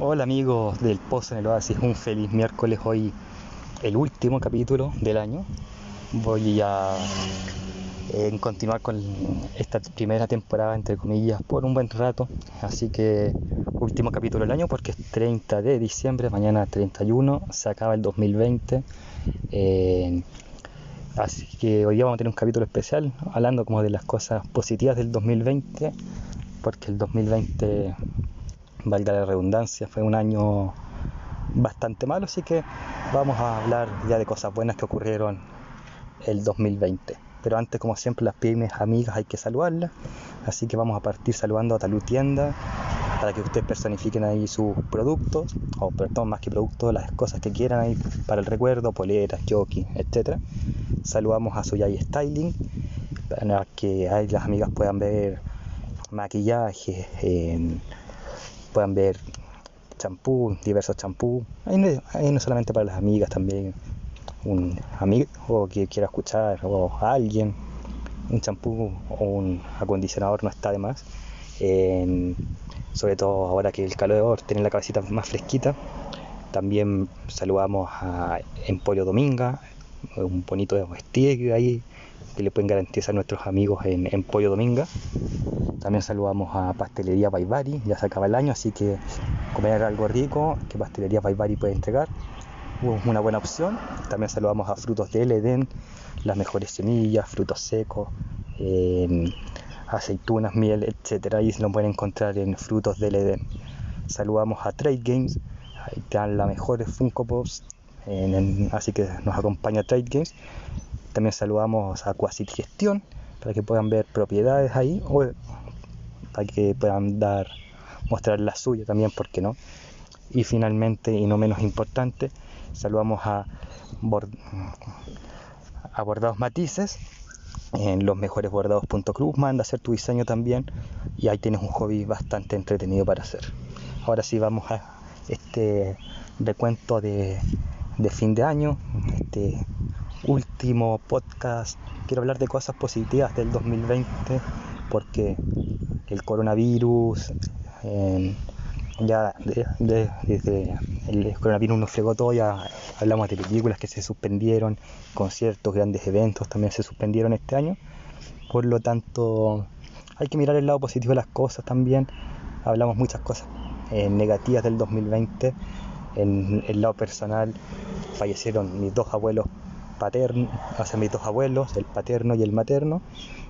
Hola amigos del Pozo en el Oasis, un feliz miércoles hoy, el último capítulo del año. Voy a continuar con esta primera temporada, entre comillas, por un buen rato. Así que último capítulo del año porque es 30 de diciembre, mañana 31, se acaba el 2020. Eh, así que hoy vamos a tener un capítulo especial hablando como de las cosas positivas del 2020, porque el 2020 valga la redundancia, fue un año bastante malo, así que vamos a hablar ya de cosas buenas que ocurrieron el 2020. Pero antes, como siempre, las pymes amigas hay que saludarlas, así que vamos a partir saludando a Talú Tienda para que ustedes personifiquen ahí sus productos, o perdón, más que productos, las cosas que quieran ahí para el recuerdo, poleras, jockey, etc. Saludamos a Suyai Styling, para que ahí las amigas puedan ver maquillaje, puedan ver champú, diversos champús. Ahí no, solamente para las amigas, también un amigo que quiera escuchar o alguien. Un champú o un acondicionador no está de más. sobre todo ahora que el calor tiene la cabecita más fresquita. También saludamos a Emporio Dominga, un bonito estilo ahí que le pueden garantizar nuestros amigos en Emporio Dominga. También saludamos a Pastelería Baibari, ya se acaba el año, así que comer algo rico que Pastelería Baibari puede entregar, una buena opción. También saludamos a Frutos del Edén, las mejores semillas, frutos secos, aceitunas, miel, etcétera. Ahí se lo pueden encontrar en Frutos del Edén. Saludamos a Trade Games, ahí dan las mejores Funko Pops, así que nos acompaña Trade Games. También saludamos a Quasit Gestión para que puedan ver propiedades ahí o para que puedan dar, mostrar la suya también, ¿por qué no? Y finalmente, y no menos importante, saludamos a, a Bordados Matices, en los mejores bordados.club, manda hacer tu diseño también y ahí tienes un hobby bastante entretenido para hacer. Ahora sí vamos a este recuento de, de fin de año, este último podcast. Quiero hablar de cosas positivas del 2020 porque el coronavirus, em, ya desde el coronavirus nos fregó todo, ya hablamos de películas que se suspendieron, conciertos, grandes eventos también se suspendieron este año. Por lo tanto, hay que mirar el lado positivo de las cosas también. Hablamos muchas cosas eh, negativas del 2020. En el lado personal fallecieron mis dos abuelos paterno, hacia mis dos abuelos, el paterno y el materno,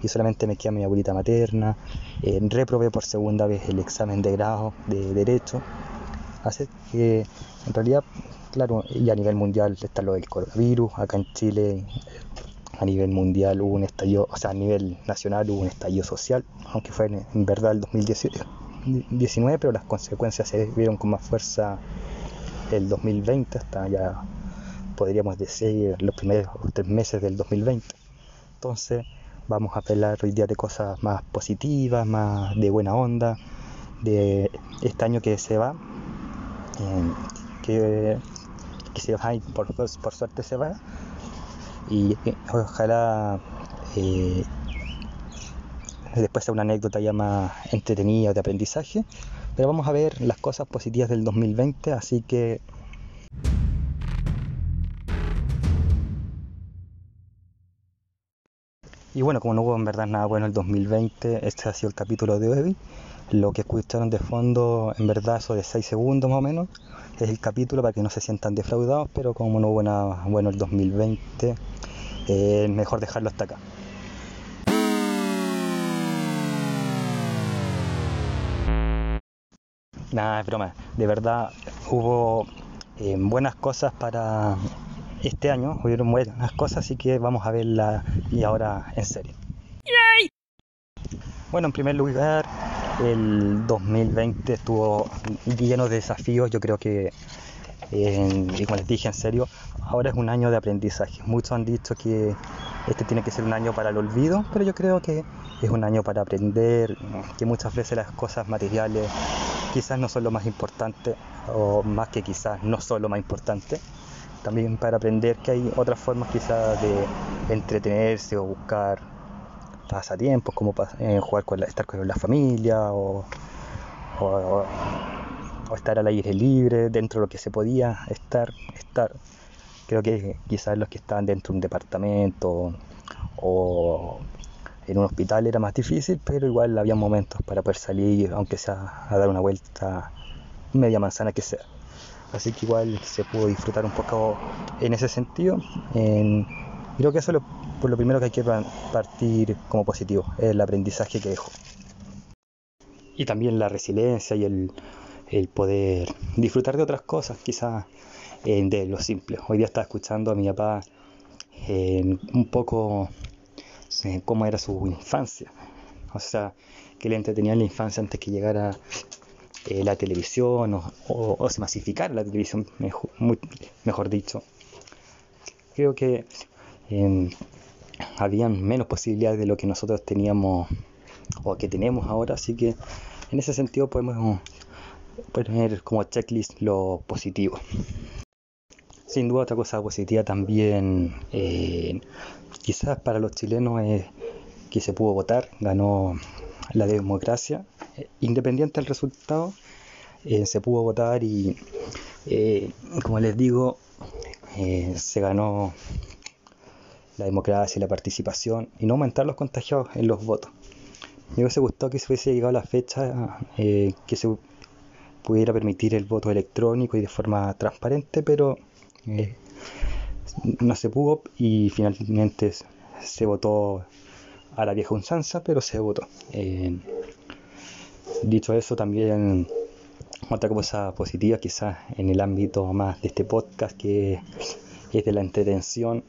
y solamente me queda mi abuelita materna. Eh, reprobé por segunda vez el examen de grado de Derecho. Así que, en realidad, claro, y a nivel mundial está lo del coronavirus. Acá en Chile, a nivel mundial hubo un estallido, o sea, a nivel nacional hubo un estallido social, aunque fue en, verdad el 2019, pero las consecuencias se vieron con más fuerza el 2020, hasta ya podríamos decir, los primeros tres meses del 2020. Entonces vamos a hablar hoy día de cosas más positivas, más de buena onda, de este año que se va, eh, que, se va por, suerte se va. Y eh, ojalá eh, después sea una anécdota ya más entretenida de aprendizaje. Pero vamos a ver las cosas positivas del 2020, así que Y bueno, como no hubo en verdad nada bueno el 2020, este ha sido el capítulo de hoy. Lo que escucharon de fondo, en verdad, de 6 segundos más o menos, es el capítulo para que no se sientan defraudados, pero como no hubo nada bueno el 2020, eh, mejor dejarlo hasta acá. Nada, es broma. De verdad hubo eh, buenas cosas para este año hubieron buenas cosas, así que vamos a verla y ahora en serio. Bueno, en primer lugar, el 2020 estuvo lleno de desafíos. Yo creo que, y como les dije en serio, ahora es un año de aprendizaje. Muchos han dicho que este tiene que ser un año para el olvido, pero yo creo que es un año para aprender, que muchas veces las cosas materiales quizás no son lo más importante, o más que quizás no son lo más importante también para aprender que hay otras formas quizás de entretenerse o buscar pasatiempos como eh, jugar con estar con la familia o, o estar al aire libre, dentro de lo que se podía estar, estar. Creo que quizás los que estaban dentro de un departamento o en un hospital era más difícil, pero igual había momentos para poder salir, aunque sea a dar una vuelta media manzana que sea. Así que igual se pudo disfrutar un poco en ese sentido. creo que eso es lo, lo primero que hay que partir como positivo, el aprendizaje que dejó. Y también la resiliencia y el, el poder disfrutar de otras cosas, quizás eh, de lo simple. Hoy día estaba escuchando a mi papá un poco eh, cómo era su infancia. O sea, que le entretenía en la infancia antes que llegara eh, la televisión o, se masificara la televisión, mejor, dicho. Creo que eh, habían menos posibilidades de lo que nosotros teníamos o que tenemos ahora, así que en ese sentido podemos poner como checklist lo positivo. Sin duda otra cosa positiva también, eh, quizás para los chilenos es que se pudo votar, ganó la democracia, independiente del resultado, eh, se pudo votar y como les digo, se ganó la democracia y la participación y no aumentar los contagiados en los votos. Me hubiese gustado que se hubiese llegado la fecha que se pudiera permitir el voto electrónico y de forma transparente, pero eh, no se pudo y finalmente se votó a la vieja usanza, pero se votó. Eh, dicho eso, también otra cosa positiva, quizás en el ámbito más de este podcast, que es de la entretención,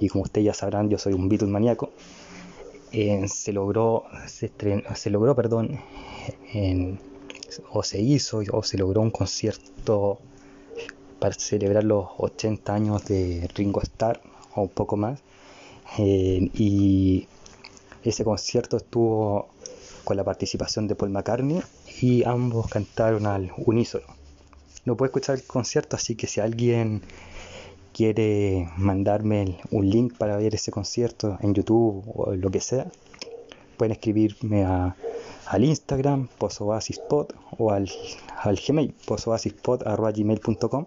y como ustedes ya sabrán, yo soy un Beatles maníaco. Se logró, se, se logró, perdón, o se hizo o se logró un concierto para celebrar los 80 años de Ringo Starr o un poco más. Eh, y ese concierto estuvo con la participación de Paul McCartney y ambos cantaron al unísono. No puedo escuchar el concierto, así que si alguien quiere mandarme un link para ver ese concierto en YouTube o lo que sea, pueden escribirme a, al Instagram, posoasispod, o al, al Gmail, posoasispod.gmail.com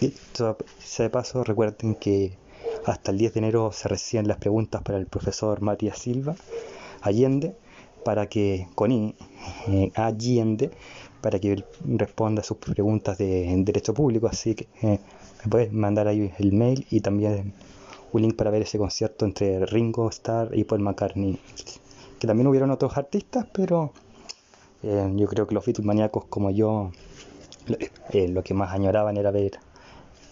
y de paso, recuerden que hasta el 10 de enero se reciben las preguntas para el profesor Matías Silva Allende, para que con I, eh, Allende, para que responda a sus preguntas de derecho público. Así que eh, me puedes mandar ahí el mail y también un link para ver ese concierto entre Ringo Starr y Paul McCartney. Que también hubieron otros artistas, pero eh, yo creo que los Beatles maníacos como yo, lo que más añoraban era ver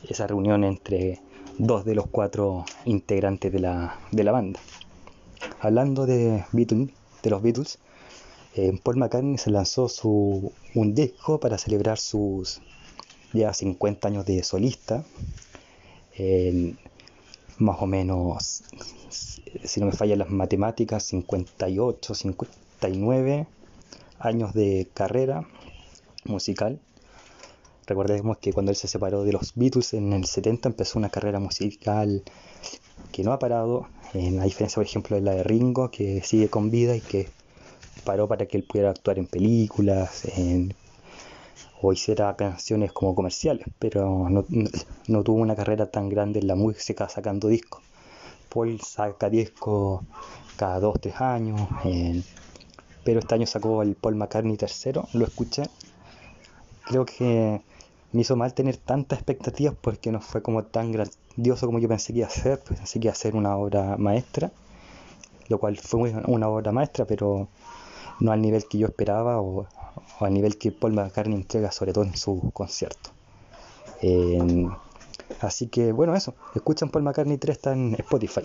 esa reunión entre dos de los cuatro integrantes de la, de la banda. Hablando de, Beatles, de los Beatles, eh, Paul McCartney se lanzó su, un disco para celebrar sus ya 50 años de solista. más o menos, si no me fallan las matemáticas, 58, 59 años de carrera musical. Recordemos que cuando él se separó de los Beatles en el 70 empezó una carrera musical que no ha parado, en la diferencia por ejemplo de la de Ringo, que sigue con vida y que paró para que él pudiera actuar en películas o hiciera canciones como comerciales, pero no, tuvo una carrera tan grande en la música sacando discos. Paul saca discos cada 2-3 años, pero este año sacó el Paul McCartney tercero, lo escuché. Creo que me hizo mal tener tantas expectativas porque no fue como tan grandioso como yo pensé que iba a ser, pues pensé que iba a ser una obra maestra, lo cual fue una obra maestra, pero no al nivel que yo esperaba o, al nivel que Paul McCartney entrega, sobre todo en su concierto. Em, así que bueno, eso, escuchan Paul McCartney 3 está en Spotify.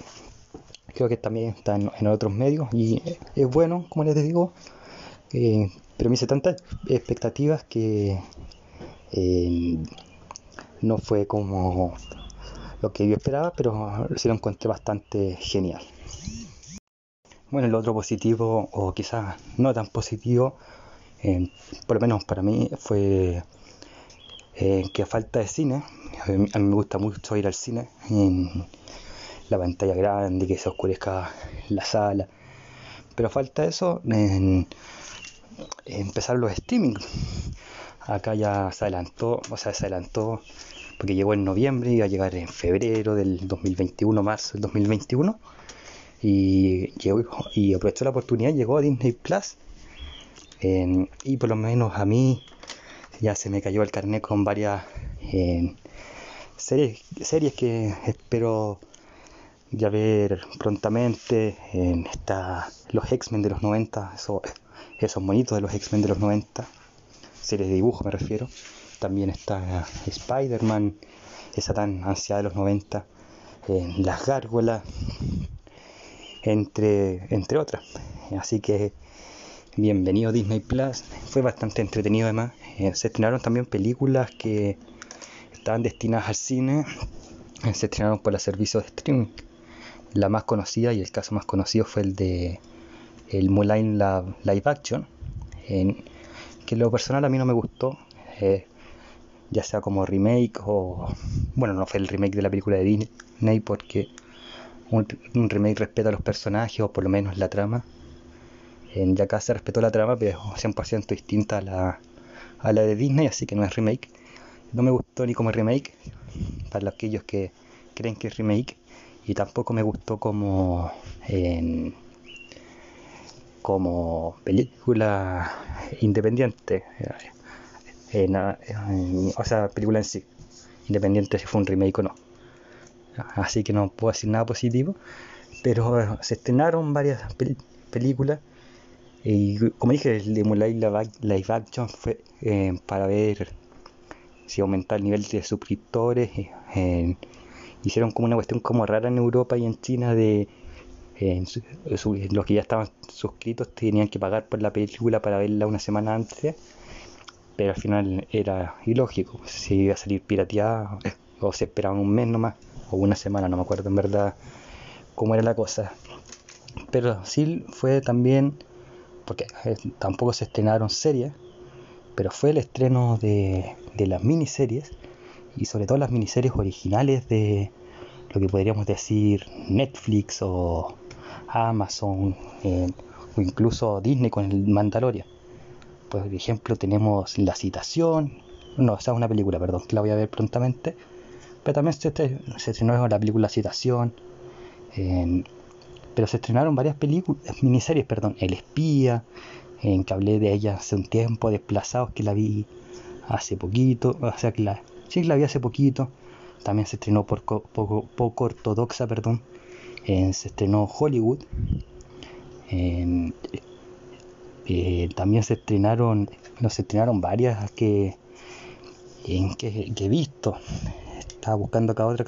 Creo que también está en, otros medios y es bueno, como les digo, eh, pero me hice tantas expectativas que no fue como lo que yo esperaba, pero sí lo encontré bastante genial. Bueno, el otro positivo, o quizás no tan positivo, eh, por lo menos para mí, fue eh, que falta de cine. A mí, me gusta mucho ir al cine, en la pantalla grande, que se oscurezca la sala. Pero falta eso en, empezar los streaming acá ya se adelantó, o sea, se adelantó porque llegó en noviembre, iba a llegar en febrero del 2021, marzo del 2021, y, llegó, y aprovechó la oportunidad, llegó a Disney Plus, y por lo menos a mí ya se me cayó el carnet con varias series, que espero ya ver prontamente en esta, los X-Men de los 90, esos, esos monitos de los X-Men de los 90, series de dibujo me refiero también está Spider-Man, esa tan ansiada de los 90, Las Gárgolas, entre, entre otras. Así que bienvenido Disney Plus, fue bastante entretenido además. Eh, se estrenaron también películas que estaban destinadas al cine, eh, se estrenaron por los servicios de streaming. La más conocida y el caso más conocido fue el de el Mulan Live Action, que lo personal a mí no me gustó. Eh, ya sea como remake o bueno no fue el remake de la película de Disney porque un, remake respeta a los personajes o por lo menos la trama en ya acá se respetó la trama pero es 100% distinta a la, a la de Disney así que no es remake no me gustó ni como remake para aquellos que creen que es remake y tampoco me gustó como como película independiente o sea, película en sí, independiente si fue un remake o no. Así que no puedo decir nada positivo, pero se estrenaron varias películas y como dije, el de Mulan Live Action fue eh, para ver si aumenta el nivel de suscriptores. Eh, hicieron como una cuestión como rara en Europa y en China de los que ya estaban suscritos tenían que pagar por la película para verla una semana antes pero al final era ilógico, si iba a salir pirateada o se esperaban un mes nomás, o una semana, no me acuerdo en verdad cómo era la cosa. Pero sí fue también, porque tampoco se estrenaron series, pero fue el estreno de, las miniseries, y sobre todo las miniseries originales de lo que podríamos decir Netflix o Amazon eh, o incluso Disney con el Mandalorian. Por ejemplo, tenemos La Citación, no, esa es una película, perdón, que la voy a ver prontamente, pero también se, estrenó la película Citación, pero se estrenaron varias películas, miniseries, perdón, El Espía, en que hablé de ella hace un tiempo, Desplazados, que la vi hace poquito, o sea que la, sí la vi hace poquito, también se estrenó por poco, poco ortodoxa, perdón, se estrenó Hollywood, en, también se estrenaron, no se estrenaron varias que, en que, he visto. Estaba buscando acá otra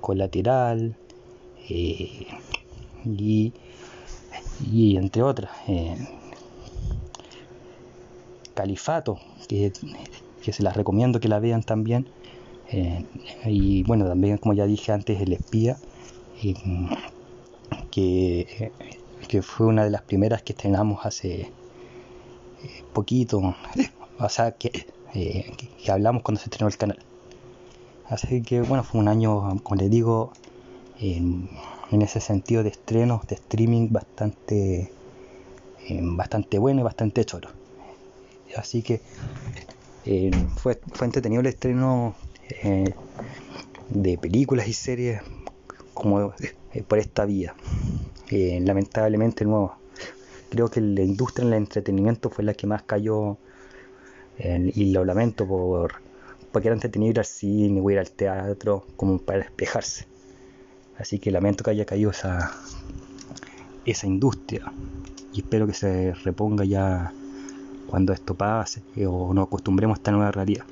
colateral eh, y, y, entre otras. Eh, Califato, que, se las recomiendo que la vean también. Eh, y bueno, también como ya dije antes, El Espía, que, que fue una de las primeras que estrenamos hace poquito, o sea, que, eh, que, hablamos cuando se estrenó el canal. Así que bueno, fue un año, como les digo, en, ese sentido de estrenos, de streaming, bastante, bastante bueno y bastante choro. Así que eh, fue, fue entretenido el estreno eh, de películas y series como por esta vía. lamentablemente nuevo creo que la industria del entretenimiento fue la que más cayó y lo lamento por porque era entretenido ir al cine o ir al teatro como para despejarse así que lamento que haya caído esa esa industria y espero que se reponga ya cuando esto pase o nos acostumbremos a esta nueva realidad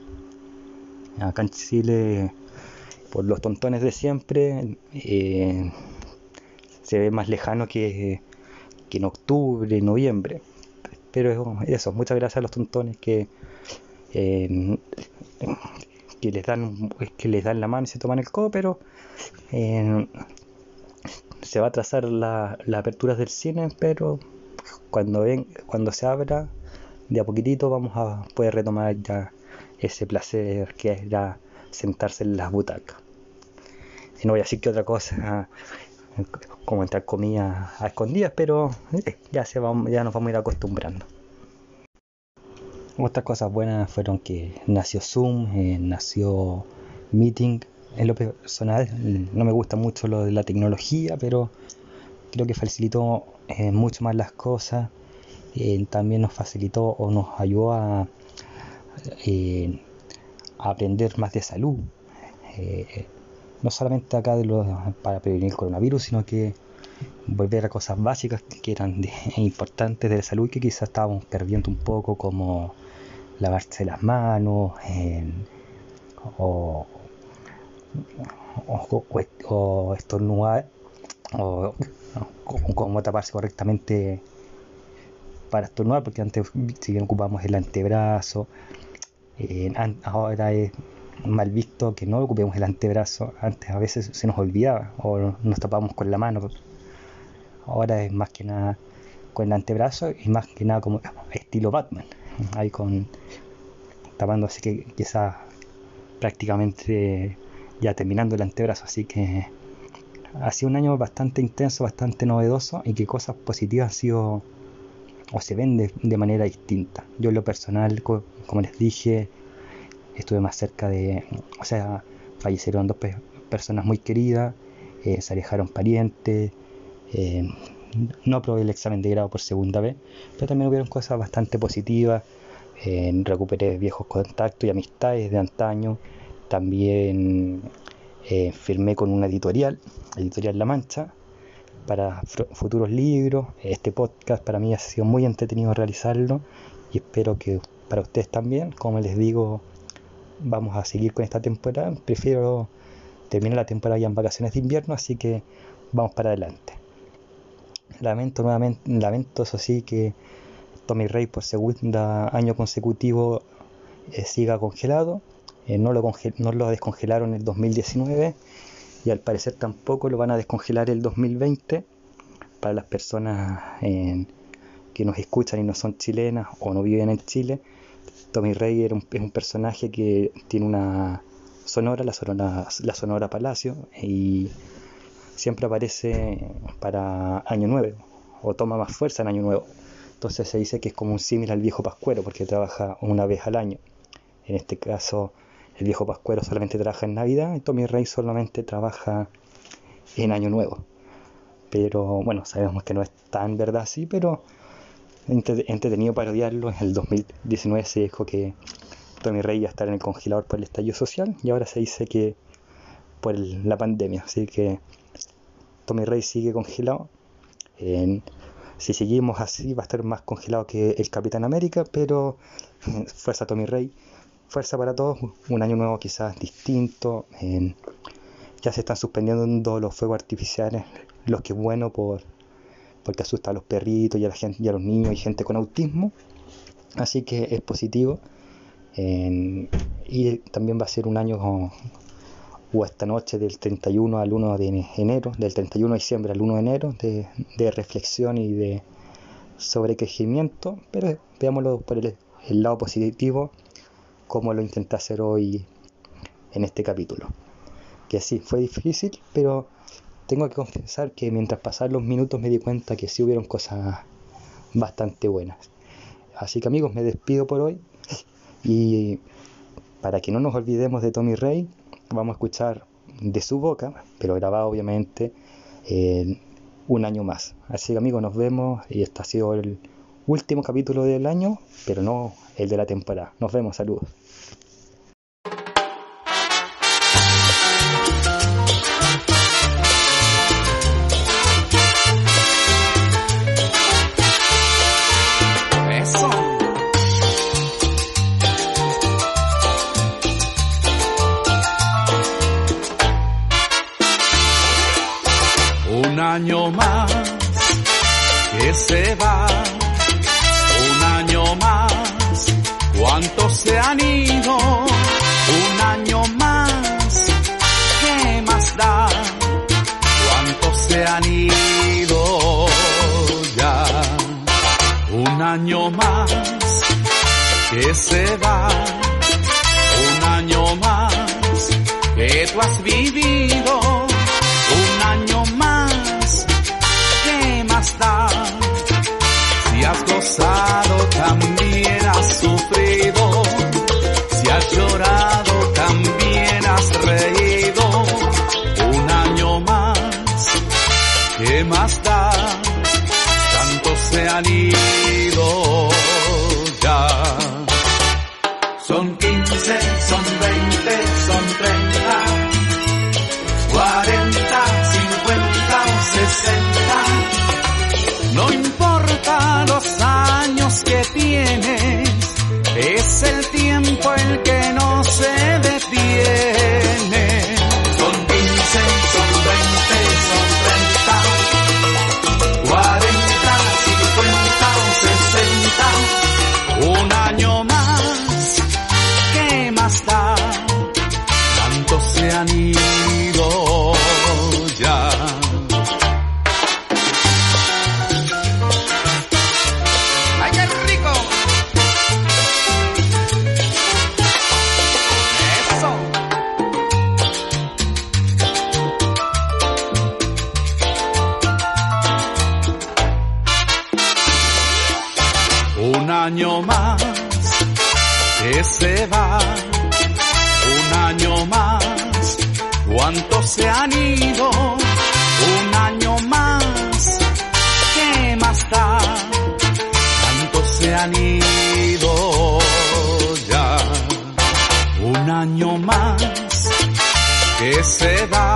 acá en Chile por los tontones de siempre eh, se ve más lejano que que en octubre, noviembre. Pero eso, muchas gracias a los tontones que, que les dan que les dan la mano y se toman el codo, pero se va a trazar la, la apertura del cine, pero cuando ven, cuando se abra, de a poquitito vamos a poder retomar ya ese placer que era sentarse en las butacas. Y no voy a decir que otra cosa como entrar comida a escondidas, pero eh, ya, se va, ya nos vamos a ir acostumbrando. Otras cosas buenas fueron que nació Zoom, eh, nació Meeting. En lo personal no me gusta mucho lo de la tecnología, pero creo que facilitó eh, mucho más las cosas. También nos facilitó o nos ayudó a, aprender más de salud. no solamente acá de para prevenir el coronavirus, sino que volver a cosas básicas que eran importantes de la salud y que quizás estábamos perdiendo un poco, como lavarse las manos o, o, estornudar o, cómo taparse correctamente para estornudar, porque antes si bien ocupamos el antebrazo, ahora es mal visto que no ocupemos el antebrazo, antes a veces se nos olvidaba o nos tapamos con la mano Ahora es más que nada con el antebrazo y más que nada como estilo Batman. Ahí con tapando así que quizás prácticamente ya terminando el antebrazo. Así que ha sido un año bastante intenso, bastante novedoso y que cosas positivas han sido o se ven de, manera distinta. Yo en lo personal, como les dije, estuve más cerca de, o sea, fallecieron dos personas muy queridas, eh, se alejaron parientes, eh, no probé el examen de grado por segunda vez, pero también hubieron cosas bastante positivas. Eh, recuperé viejos contactos y amistades de antaño. También eh, firmé con una editorial, Editorial La Mancha, para futuros libros. Este podcast para mí ha sido muy entretenido realizarlo y espero que para ustedes también. Como les digo, vamos a seguir con esta temporada. Prefiero terminar la temporada ya en vacaciones de invierno, así que vamos para adelante. Lamento nuevamente, lamento eso sí que Tommy Rey por segundo año consecutivo eh, siga congelado. Eh, no, lo no lo descongelaron en el 2019 y al parecer tampoco lo van a descongelar el 2020 para las personas que nos escuchan y no son chilenas o no viven en Chile. Tommy Rey es un personaje que tiene una sonora, la sonora, la sonora Palacio, y siempre aparece para Año Nuevo o toma más fuerza en Año Nuevo. Entonces se dice que es como un símil al viejo pascuero porque trabaja una vez al año. En este caso, el viejo pascuero solamente trabaja en Navidad y Tommy Rey solamente trabaja en Año Nuevo. Pero bueno, sabemos que no es tan verdad así, pero entretenido parodiarlo. En el 2019 se dijo que Tommy Rey iba a estar en el congelador por el estallido social y ahora se dice que por la pandemia. Así que Tommy Rey sigue congelado. si seguimos así va a estar más congelado que el Capitán América, pero fuerza Tommy Rey, fuerza para todos, un año nuevo quizás distinto. ya se están suspendiendo los fuegos artificiales, lo que es bueno por, porque asusta a los perritos y a, la gente, y a los niños y gente con autismo. Así que es positivo. y también va a ser un año o esta noche del 31 al 1 de enero, del 31 de diciembre al 1 de enero, de, reflexión y de sobrecrecimiento, pero veámoslo por el, lado positivo, como lo intenté hacer hoy en este capítulo. Que sí, fue difícil, pero tengo que confesar que mientras pasaban los minutos me di cuenta que sí hubieron cosas bastante buenas. Así que amigos, me despido por hoy y para que no nos olvidemos de Tommy Rey, vamos a escuchar de su boca, pero grabado obviamente un año más. Así que amigos, nos vemos y este ha sido el último capítulo del año, pero no el de la temporada. Nos vemos, saludos. año más que se va, ¿cuántos se han ido? Un año más, ¿qué más da? ¿Cuántos se han ido ya? Un año más que se va, un año más que tú has vivido que se va,